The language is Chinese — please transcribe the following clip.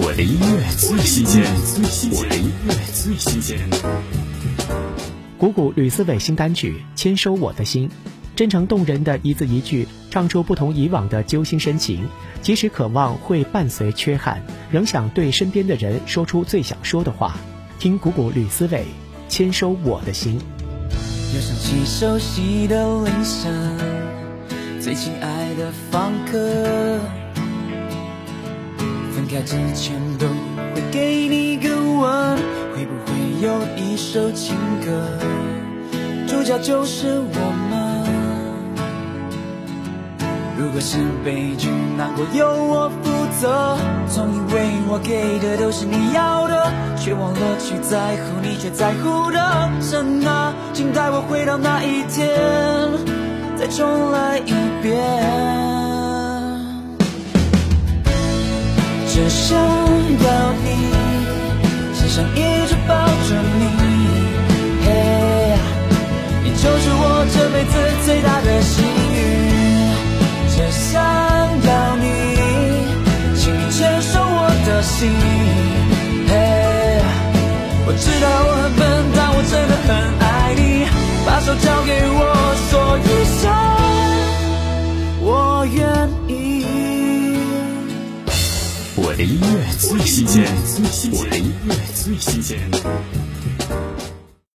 我的音乐最新鲜，我的音乐最新鲜。鼓鼓吕思伟新单曲《签收我的心》，真诚动人的一字一句，唱出不同以往的揪心深情。即使渴望会伴随缺憾，仍想对身边的人说出最想说的话。听鼓鼓吕思伟《签收我的心》。又想起熟悉的铃声，最亲爱的房客。分开之前都会给你个吻，会不会有一首情歌，主角就是我们？如果是悲剧，难过由我负责。总以为我给的都是你要的，却忘了去在乎你却在乎的神啊，请带我回到那一天，再重来一遍。只想要你，只想一直抱着你，嘿，你就是我这辈子最大的幸运。只想要你，请你接受我的心，嘿，我知道的音乐最新鲜，我的音乐最新鲜。